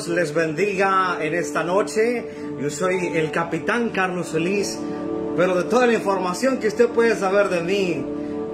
Dios les bendiga en esta noche. Yo soy el capitán Carlos Feliz, pero de toda la información que usted puede saber de mí,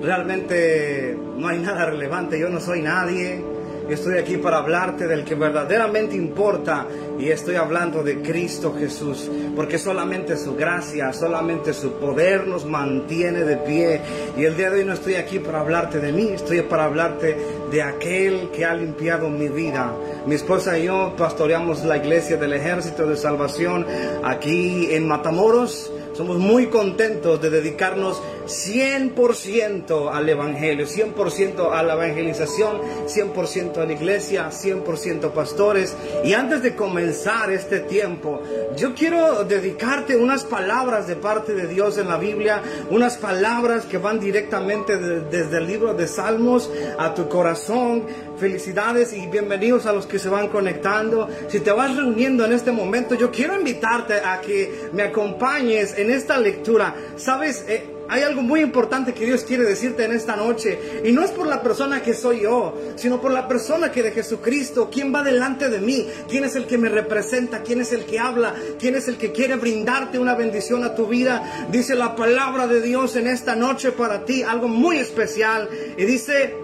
realmente no hay nada relevante. Yo no soy nadie. Estoy aquí para hablarte del que verdaderamente importa y estoy hablando de Cristo Jesús, porque solamente su gracia, solamente su poder nos mantiene de pie. Y el día de hoy no estoy aquí para hablarte de mí, estoy para hablarte de aquel que ha limpiado mi vida. Mi esposa y yo pastoreamos la iglesia del Ejército de Salvación aquí en Matamoros. Somos muy contentos de dedicarnos 100% al Evangelio, 100% a la evangelización, 100% a la iglesia, 100% pastores. Y antes de comenzar este tiempo, yo quiero dedicarte unas palabras de parte de Dios en la Biblia, unas palabras que van directamente desde el libro de Salmos a tu corazón. Felicidades y bienvenidos a los que se van conectando. Si te vas reuniendo en este momento, yo quiero invitarte a que me acompañes en esta lectura. Sabes, eh, hay algo muy importante que Dios quiere decirte en esta noche. Y no es por la persona que soy yo, sino por la persona que de Jesucristo, quién va delante de mí, quién es el que me representa, quién es el que habla, quién es el que quiere brindarte una bendición a tu vida. Dice la palabra de Dios en esta noche para ti, algo muy especial. Y dice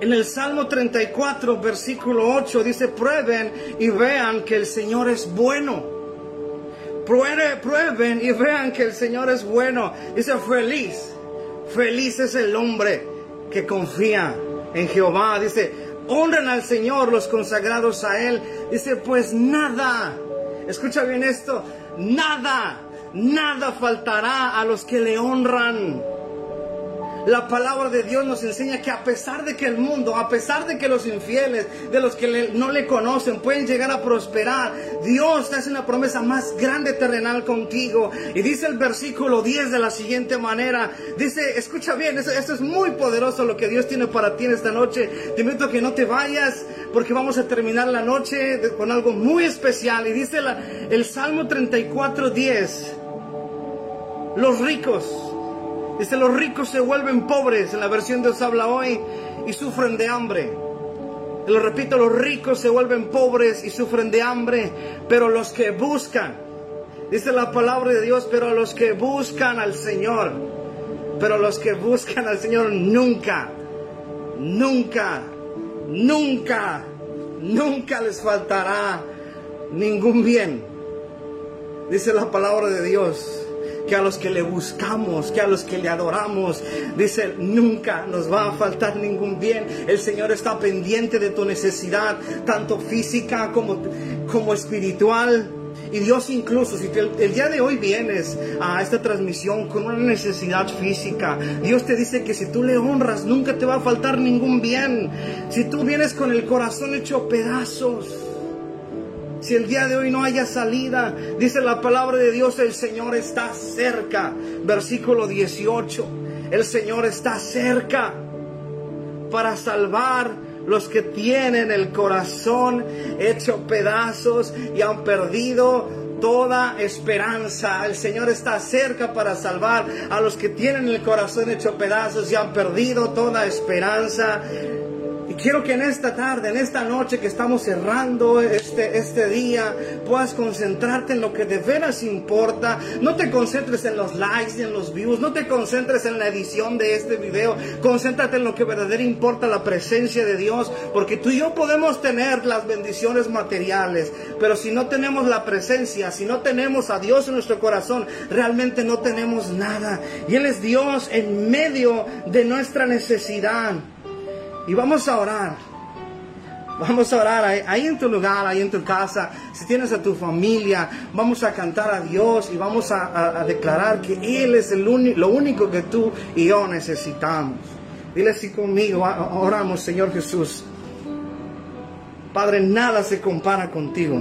en el Salmo 34, versículo 8, dice, prueben y vean que el Señor es bueno prueben y vean que el Señor es bueno. Dice, feliz, feliz es el hombre que confía en Jehová. Dice, honren al Señor los consagrados a Él. Dice, pues nada, escucha bien esto, nada, nada faltará a los que le honran. La palabra de Dios nos enseña que a pesar de que el mundo, a pesar de que los infieles, de los que no le conocen, pueden llegar a prosperar, Dios te hace una promesa más grande terrenal contigo. Y dice el versículo 10 de la siguiente manera, dice, escucha bien, esto, es muy poderoso lo que Dios tiene para ti en esta noche. Te invito a que no te vayas porque vamos a terminar la noche con algo muy especial. Y dice el Salmo 34, 10, los ricos Dice, los ricos se vuelven pobres, en la versión de os habla hoy, y sufren de hambre. Lo repito, los ricos se vuelven pobres y sufren de hambre, pero los que buscan, dice la palabra de Dios, pero los que buscan al Señor, pero los que buscan al Señor nunca, nunca, nunca, nunca les faltará ningún bien. Dice la palabra de Dios que a los que le buscamos, que a los que le adoramos, dice, nunca nos va a faltar ningún bien. El Señor está pendiente de tu necesidad, tanto física como, como espiritual. Y Dios incluso, si el, el, día de hoy vienes a esta transmisión con una necesidad física, Dios te dice que si tú le honras, nunca te va a faltar ningún bien. Si tú vienes con el corazón hecho pedazos, si el día de hoy no haya salida, dice la palabra de Dios, el Señor está cerca. Versículo 18, el Señor está cerca para salvar los que tienen el corazón hecho pedazos y han perdido toda esperanza. El Señor está cerca para salvar a los que tienen el corazón hecho pedazos y han perdido toda esperanza. Y quiero que en esta tarde, en esta noche que estamos cerrando este, este día, puedas concentrarte en lo que de veras importa. No te concentres en los likes y en los views, no te concentres en la edición de este video. Concéntrate en lo que verdaderamente importa, la presencia de Dios. Porque tú y yo podemos tener las bendiciones materiales, pero si no tenemos la presencia, si no tenemos a Dios en nuestro corazón, realmente no tenemos nada. Y Él es Dios en medio de nuestra necesidad. Y vamos a orar. Vamos a orar ahí, en tu lugar, ahí en tu casa. Si tienes a tu familia, vamos a cantar a Dios y vamos a, declarar que Él es el lo único que tú y yo necesitamos. Dile así conmigo, oramos Señor Jesús. Padre, nada se compara contigo.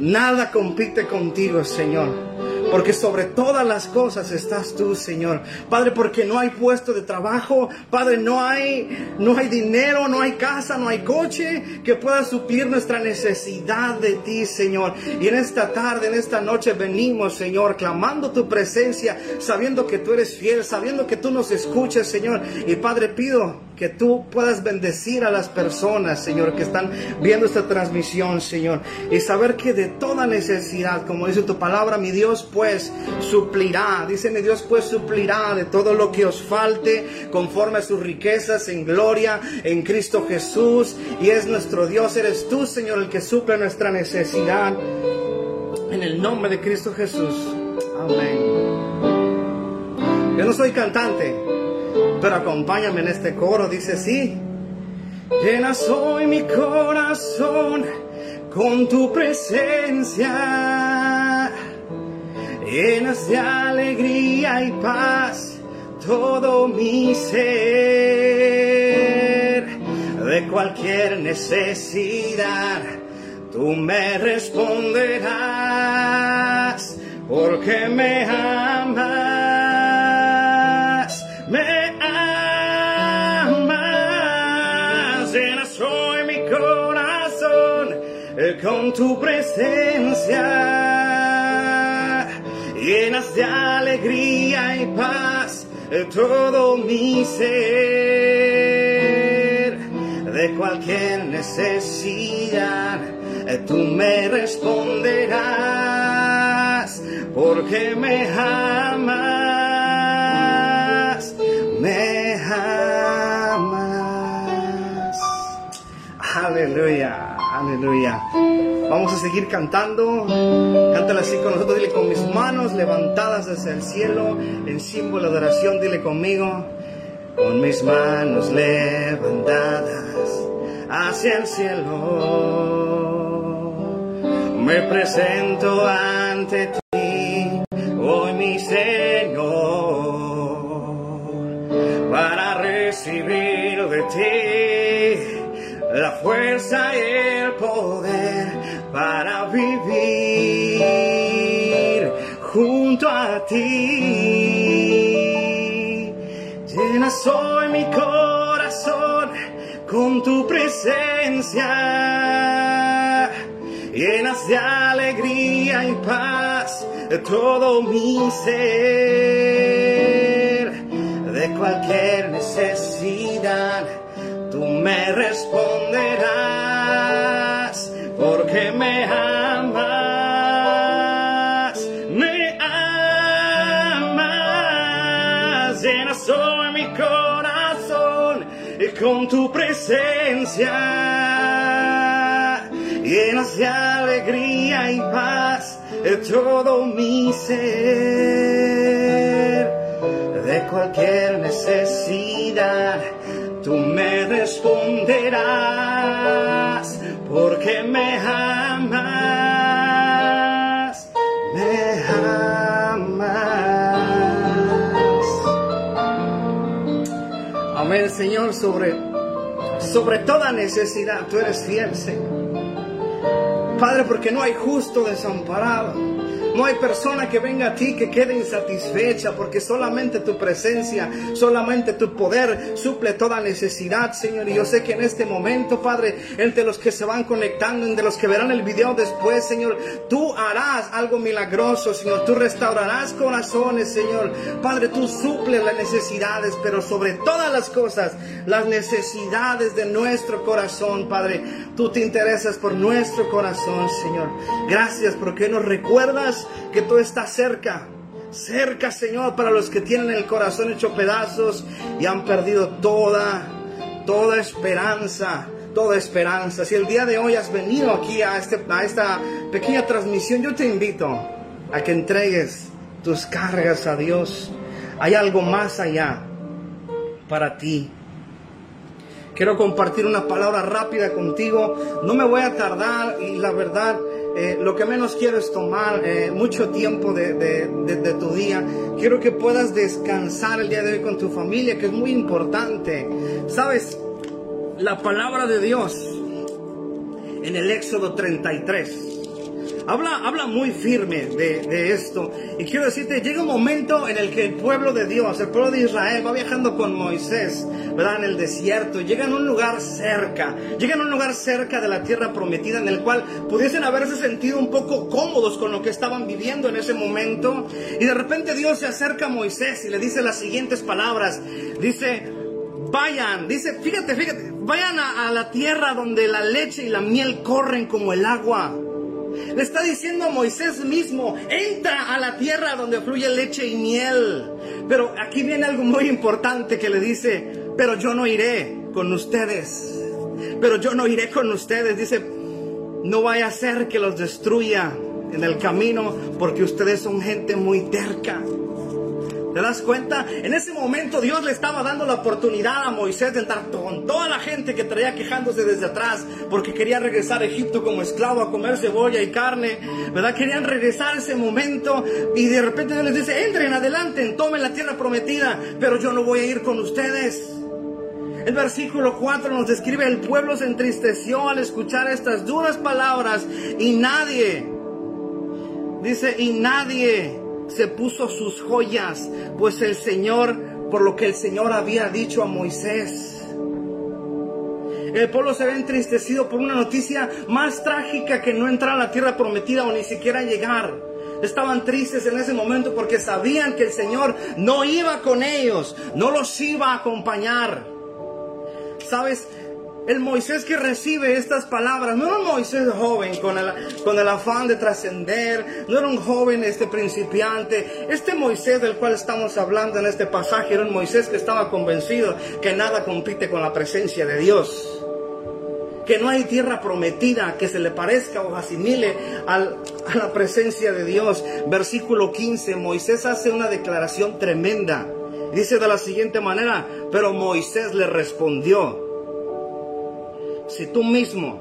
Nada compite contigo, Señor porque sobre todas las cosas estás tú, Señor. Padre, porque no hay puesto de trabajo, Padre, no hay, no hay dinero, no hay casa, no hay coche que pueda suplir nuestra necesidad de ti, Señor. Y en esta tarde, en esta noche venimos, Señor, clamando tu presencia, sabiendo que tú eres fiel, sabiendo que tú nos escuchas, Señor. Y Padre, pido que tú puedas bendecir a las personas, Señor, que están viendo esta transmisión, Señor. Y saber que de toda necesidad, como dice tu palabra, mi Dios pues suplirá. Dice mi Dios pues suplirá de todo lo que os falte conforme a sus riquezas en gloria en Cristo Jesús. Y es nuestro Dios, eres tú, Señor, el que suple nuestra necesidad. En el nombre de Cristo Jesús. Amén. Yo no soy cantante, pero acompáñame en este coro. Dice así. Llena soy mi corazón con tu presencia. Llenas de alegría y paz todo mi ser. De cualquier necesidad, tú me responderás porque me amas, con tu presencia, llenas de alegría y paz todo mi ser, de cualquier necesidad, eh, tú me responderás porque me amas, me amas. Aleluya, aleluya. Vamos a seguir cantando. Cántala así con nosotros. Dile con mis manos levantadas hacia el cielo en símbolo de oración. Dile conmigo. Con mis manos levantadas hacia el cielo. Me presento ante ti, hoy mi Señor, para recibir de ti la fuerza y vivir junto a ti. Llena soy mi corazón con tu presencia, llenas de alegría y paz todo mi ser, de cualquier necesidad tú me responderás, porque me amas, con tu presencia, llenas de alegría y paz todo mi ser, de cualquier necesidad tú me responderás porque me amas, Señor, sobre, sobre toda necesidad tú eres fiel, Señor. Padre, porque no hay justo desamparado. No hay persona que venga a ti que quede insatisfecha porque solamente tu presencia, solamente tu poder suple toda necesidad, Señor. Y yo sé que en este momento, Padre, entre los que se van conectando, entre los que verán el video después, Señor, tú harás algo milagroso, Señor. Tú restaurarás corazones, Señor. Padre, tú suples las necesidades, pero sobre todas las cosas, las necesidades de nuestro corazón, Padre. Tú te interesas por nuestro corazón, Señor. Gracias porque nos recuerdas que tú estás cerca. Cerca, Señor, para los que tienen el corazón hecho pedazos y han perdido toda, toda esperanza, toda esperanza. Si el día de hoy has venido aquí a, este, a esta pequeña transmisión, yo te invito a que entregues tus cargas a Dios. Hay algo más allá para ti. Quiero compartir una palabra rápida contigo. No me voy a tardar y la verdad eh, lo que menos quiero es tomar eh, mucho tiempo de, de, tu día. Quiero que puedas descansar el día de hoy con tu familia, que es muy importante. Sabes, la palabra de Dios en el Éxodo 33 Habla, habla muy firme de, esto. Y quiero decirte, llega un momento en el que el pueblo de Dios, el pueblo de Israel, va viajando con Moisés, ¿verdad? En el desierto. Llegan a un lugar cerca. Llegan a un lugar cerca de la tierra prometida en el cual pudiesen haberse sentido un poco cómodos con lo que estaban viviendo en ese momento. Y de repente Dios se acerca a Moisés y le dice las siguientes palabras. Dice, vayan, dice, fíjate, fíjate, vayan a, a la tierra donde la leche y la miel corren como el agua. Le está diciendo a Moisés mismo, entra a la tierra donde fluye leche y miel. Pero aquí viene algo muy importante que le dice, pero yo no iré con ustedes. Pero yo no iré con ustedes. Dice, no vaya a ser que los destruya en el camino porque ustedes son gente muy terca. ¿Te das cuenta? En ese momento Dios le estaba dando la oportunidad a Moisés de entrar con toda la gente que traía quejándose desde atrás porque quería regresar a Egipto como esclavo a comer cebolla y carne, ¿verdad? Querían regresar ese momento y de repente Dios les dice, entren adelante, tomen la tierra prometida, pero yo no voy a ir con ustedes. El versículo 4 nos describe, el pueblo se entristeció al escuchar estas duras palabras y nadie, dice, y nadie se puso sus joyas, pues el Señor, por lo que el Señor había dicho a Moisés. El pueblo se ve entristecido por una noticia más trágica que no entrar a la tierra prometida o ni siquiera llegar. Estaban tristes en ese momento porque sabían que el Señor no iba con ellos, no los iba a acompañar. ¿Sabes? El Moisés que recibe estas palabras no era un Moisés joven con el, afán de trascender, no era un joven este principiante. Este Moisés del cual estamos hablando en este pasaje era un Moisés que estaba convencido que nada compite con la presencia de Dios. Que no hay tierra prometida que se le parezca o asimile a la presencia de Dios. Versículo 15, Moisés hace una declaración tremenda. Dice de la siguiente manera, pero Moisés le respondió, si tú mismo,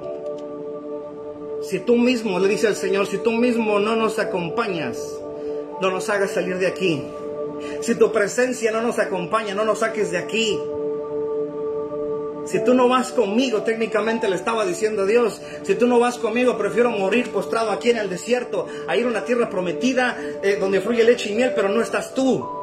si tú mismo, le dice al Señor, si tú mismo no nos acompañas, no nos hagas salir de aquí. Si tu presencia no nos acompaña, no nos saques de aquí. Si tú no vas conmigo, técnicamente le estaba diciendo a Dios, si tú no vas conmigo, prefiero morir postrado aquí en el desierto, a ir a una tierra prometida eh, donde fluye leche y miel, pero no estás tú.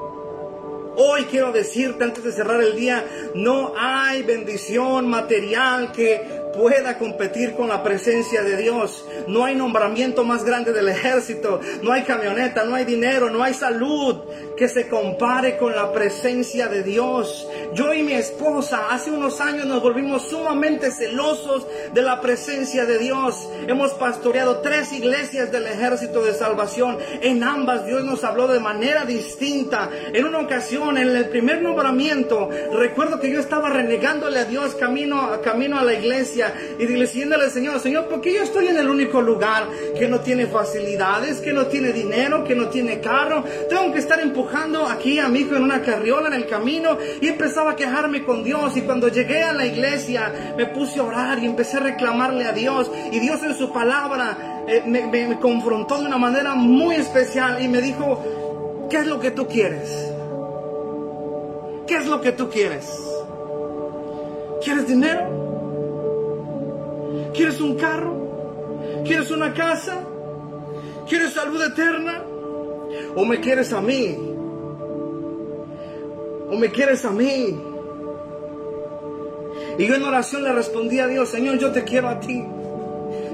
Hoy quiero decirte antes de cerrar el día, no hay bendición material que pueda competir con la presencia de Dios. No hay nombramiento más grande del ejército, no hay camioneta, no hay dinero, no hay salud que se compare con la presencia de Dios. Yo y mi esposa hace unos años nos volvimos sumamente celosos de la presencia de Dios. Hemos pastoreado tres iglesias del ejército de salvación. En ambas Dios nos habló de manera distinta. En una ocasión, en el primer nombramiento, recuerdo que yo estaba renegándole a Dios camino, camino a la iglesia y diciéndole Señor, Señor, ¿por qué yo estoy en el único lugar que no tiene facilidades, que no tiene dinero, que no tiene carro? Tengo que estar empujando aquí a mi hijo en una carriola en el camino y empezaba a quejarme con Dios y cuando llegué a la iglesia me puse a orar y empecé a reclamarle a Dios y Dios en su palabra eh, me, me confrontó de una manera muy especial y me dijo, ¿qué es lo que tú quieres? ¿Qué es lo que tú quieres? ¿Quieres dinero? ¿Quieres un carro? ¿Quieres una casa? ¿Quieres salud eterna? ¿O me quieres a mí? ¿O me quieres a mí? Y yo en oración le respondí a Dios, Señor, yo te quiero a ti.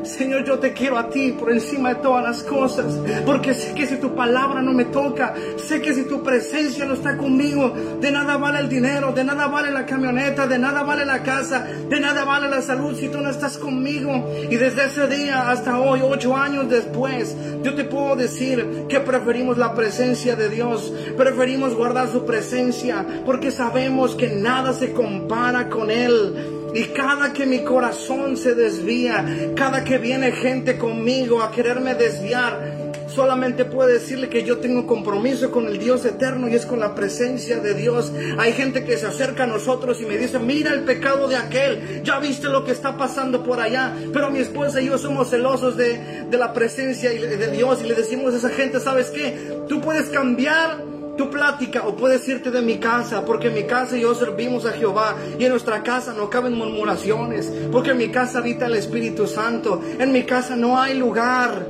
Señor, yo te quiero a ti por encima de todas las cosas, porque sé que si tu palabra no me toca, sé que si tu presencia no está conmigo, de nada vale el dinero, de nada vale la camioneta, de nada vale la casa, de nada vale la salud si tú no estás conmigo. Y desde ese día hasta hoy, ocho años después, yo te puedo decir que preferimos la presencia de Dios, preferimos guardar su presencia, porque sabemos que nada se compara con Él. Y cada que mi corazón se desvía, cada que viene gente conmigo a quererme desviar, solamente puedo decirle que yo tengo compromiso con el Dios eterno y es con la presencia de Dios. Hay gente que se acerca a nosotros y me dice, mira el pecado de aquel, ya viste lo que está pasando por allá. Pero mi esposa y yo somos celosos de, de la presencia de Dios y le decimos a esa gente, ¿sabes qué? Tú puedes cambiar tu plática o puedes irte de mi casa, porque en mi casa yo servimos a Jehová y en nuestra casa no caben murmuraciones, porque en mi casa habita el Espíritu Santo, en mi casa no hay lugar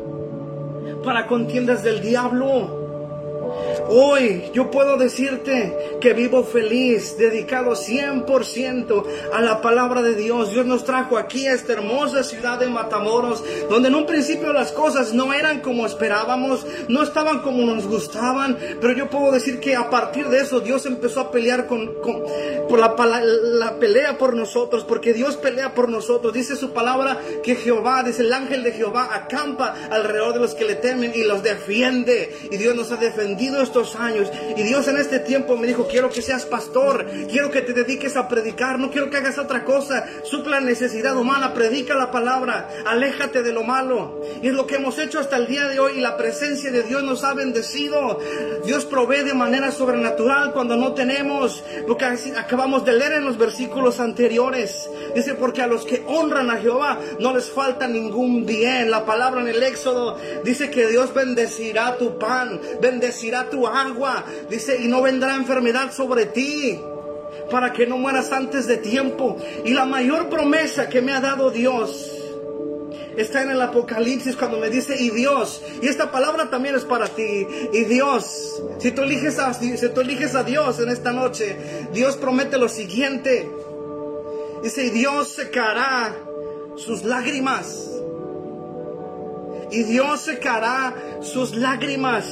para contiendas del diablo. Hoy yo puedo decirte que vivo feliz, dedicado 100% a la palabra de Dios. Dios nos trajo aquí a esta hermosa ciudad de Matamoros, donde en un principio las cosas no eran como esperábamos, no estaban como nos gustaban, pero yo puedo decir que a partir de eso Dios empezó a pelear con, por la, pelea por nosotros, porque Dios pelea por nosotros. Dice su palabra que Jehová, dice el ángel de Jehová, acampa alrededor de los que le temen y los defiende. Y Dios nos ha defendido estos años. Y Dios en este tiempo me dijo, quiero que seas pastor, quiero que te dediques a predicar, no quiero que hagas otra cosa. Supla necesidad humana, predica la palabra, aléjate de lo malo. Y es lo que hemos hecho hasta el día de hoy y la presencia de Dios nos ha bendecido. Dios provee de manera sobrenatural cuando no tenemos, lo que acabamos de leer en los versículos anteriores. Dice, porque a los que honran a Jehová no les falta ningún bien. La palabra en el Éxodo dice que Dios bendecirá tu pan, bendecirá tu agua. Dice, y no vendrá enfermedad sobre ti para que no mueras antes de tiempo. Y la mayor promesa que me ha dado Dios está en el Apocalipsis cuando me dice, y Dios, y esta palabra también es para ti, y Dios, si tú eliges a, si tú eliges a Dios en esta noche, Dios promete lo siguiente, dice, y Dios secará sus lágrimas, y Dios secará sus lágrimas,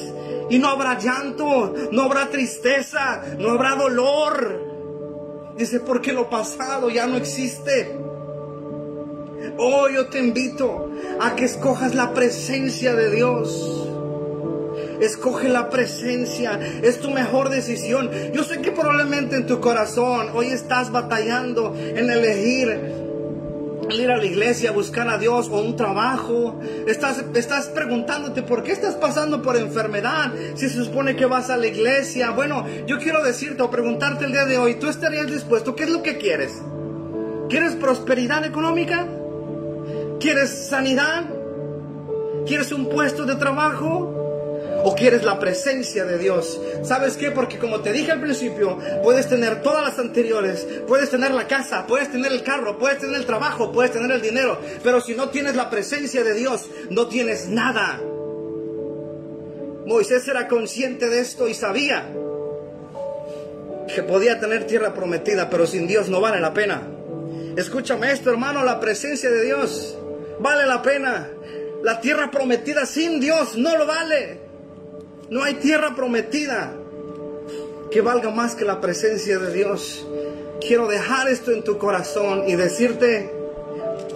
y no habrá llanto, no habrá tristeza, no habrá dolor, dice, porque lo pasado ya no existe. Hoy yo te invito a que escojas la presencia de Dios. Escoge la presencia, es tu mejor decisión. Yo sé que probablemente en tu corazón hoy estás batallando en elegir ir a la iglesia, buscar a Dios o un trabajo. Estás, estás preguntándote por qué estás pasando por enfermedad si se supone que vas a la iglesia. Bueno, yo quiero decirte o preguntarte el día de hoy, ¿tú estarías dispuesto? ¿Qué es lo que quieres? ¿Quieres prosperidad económica? ¿Quieres sanidad? ¿Quieres un puesto de trabajo? ¿O quieres la presencia de Dios? ¿Sabes qué? Porque como te dije al principio, puedes tener todas las anteriores, puedes tener la casa, puedes tener el carro, puedes tener el trabajo, puedes tener el dinero, pero si no tienes la presencia de Dios, no tienes nada. Moisés era consciente de esto y sabía que podía tener tierra prometida, pero sin Dios no vale la pena. Escúchame esto, hermano, la presencia de Dios vale la pena. La tierra prometida sin Dios no lo vale. No hay tierra prometida que valga más que la presencia de Dios. Quiero dejar esto en tu corazón y decirte,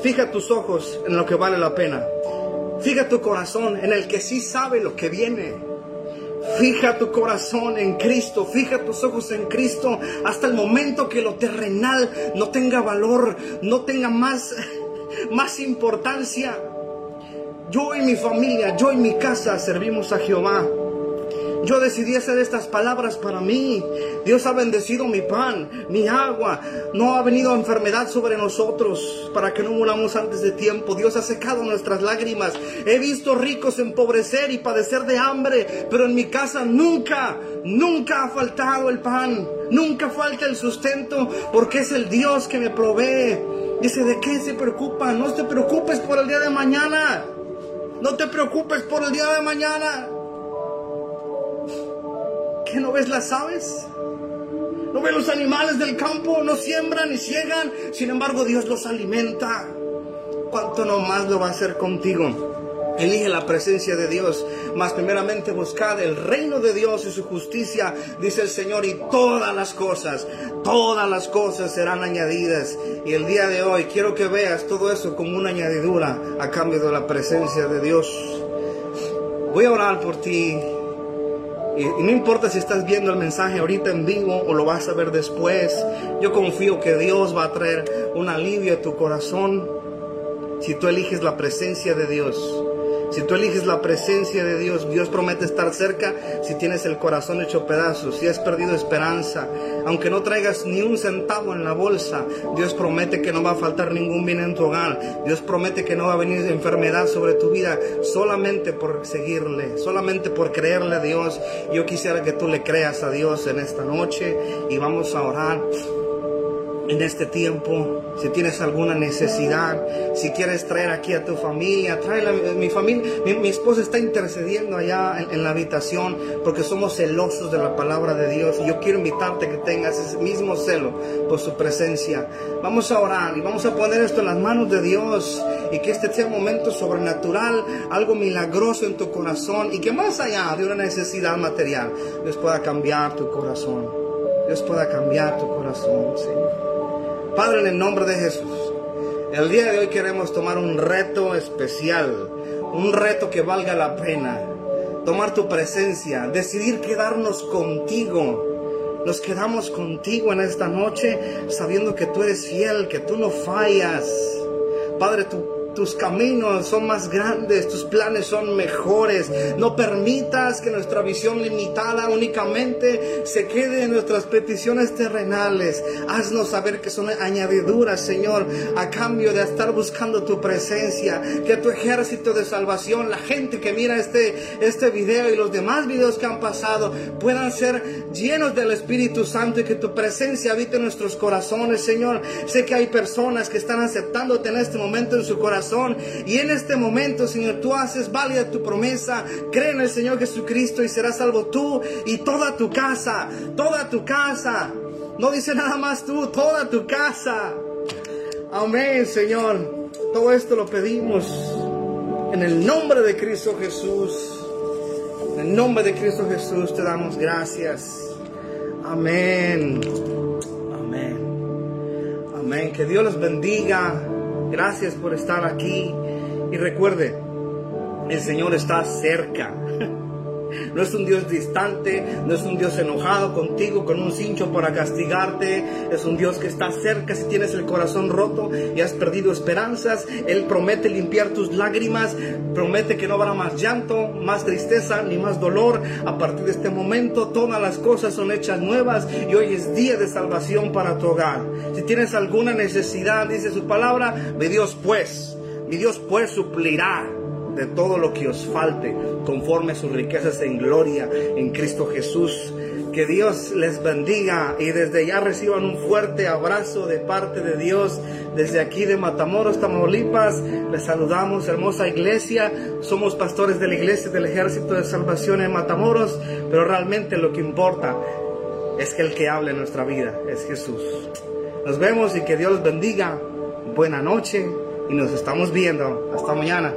fija tus ojos en lo que vale la pena. Fija tu corazón en el que sí sabe lo que viene. Fija tu corazón en Cristo, fija tus ojos en Cristo hasta el momento que lo terrenal no tenga valor, no tenga más más importancia. Yo y mi familia, yo y mi casa servimos a Jehová. Yo decidí hacer estas palabras para mí. Dios ha bendecido mi pan, mi agua. No ha venido enfermedad sobre nosotros para que no muramos antes de tiempo. Dios ha secado nuestras lágrimas. He visto ricos empobrecer y padecer de hambre, pero en mi casa nunca, nunca ha faltado el pan. Nunca falta el sustento porque es el Dios que me provee. Dice, ¿de qué se preocupa? No te preocupes por el día de mañana. No te preocupes por el día de mañana. ¿Qué no ves las aves? ¿No ves los animales del campo? No siembran ni ciegan. Sin embargo, Dios los alimenta. ¿Cuánto no más lo va a hacer contigo? Elige la presencia de Dios, más primeramente buscad el reino de Dios y su justicia, dice el Señor, y todas las cosas, todas las cosas serán añadidas. Y el día de hoy quiero que veas todo eso como una añadidura a cambio de la presencia de Dios. Voy a orar por ti. Y, no importa si estás viendo el mensaje ahorita en vivo o lo vas a ver después, yo confío que Dios va a traer un alivio a tu corazón si tú eliges la presencia de Dios. Si tú eliges la presencia de Dios, Dios promete estar cerca si tienes el corazón hecho pedazos, si has perdido esperanza, aunque no traigas ni un centavo en la bolsa, Dios promete que no va a faltar ningún bien en tu hogar, Dios promete que no va a venir enfermedad sobre tu vida solamente por seguirle, solamente por creerle a Dios. Yo quisiera que tú le creas a Dios en esta noche y vamos a orar en este tiempo, si tienes alguna necesidad, si quieres traer aquí a tu familia, tráela. Mi familia, mi, esposa está intercediendo allá en, la habitación porque somos celosos de la palabra de Dios y yo quiero invitarte que tengas ese mismo celo por su presencia. Vamos a orar y vamos a poner esto en las manos de Dios y que este sea un momento sobrenatural, algo milagroso en tu corazón y que más allá de una necesidad material, les pueda cambiar tu corazón. Dios pueda cambiar tu corazón, Señor. Padre, en el nombre de Jesús, el día de hoy queremos tomar un reto especial, un reto que valga la pena. Tomar tu presencia, decidir quedarnos contigo. Nos quedamos contigo en esta noche sabiendo que tú eres fiel, que tú no fallas. Padre, tú tus caminos son más grandes, tus planes son mejores. No permitas que nuestra visión limitada únicamente se quede en nuestras peticiones terrenales. Haznos saber que son añadiduras, Señor, a cambio de estar buscando tu presencia. Que tu ejército de salvación, la gente que mira este, este video y los demás videos que han pasado, puedan ser llenos del Espíritu Santo y que tu presencia habite en nuestros corazones, Señor. Sé que hay personas que están aceptándote en este momento en su corazón y en este momento, Señor, tú haces válida tu promesa. Cree en el Señor Jesucristo y serás salvo tú y toda tu casa. Toda tu casa. No dice nada más tú, toda tu casa. Amén, Señor. Todo esto lo pedimos en el nombre de Cristo Jesús. En el nombre de Cristo Jesús te damos gracias. Amén. Amén. Amén. Que Dios los bendiga. Gracias por estar aquí. Y recuerde, el Señor está cerca. No es un Dios distante, no es un Dios enojado contigo con un cincho para castigarte. Es un Dios que está cerca si tienes el corazón roto y has perdido esperanzas. Él promete limpiar tus lágrimas, promete que no habrá más llanto, más tristeza ni más dolor. A partir de este momento todas las cosas son hechas nuevas y hoy es día de salvación para tu hogar. Si tienes alguna necesidad, dice su palabra, mi Dios pues, mi Dios pues suplirá de todo lo que os falte, conforme sus riquezas en gloria en Cristo Jesús. Que Dios les bendiga y desde ya reciban un fuerte abrazo de parte de Dios. Desde aquí de Matamoros, Tamaulipas, les saludamos, hermosa iglesia. Somos pastores de la iglesia del Ejército de Salvación en Matamoros, pero realmente lo que importa es que el que habla en nuestra vida es Jesús. Nos vemos y que Dios los bendiga. Buena noche y nos estamos viendo. Hasta mañana.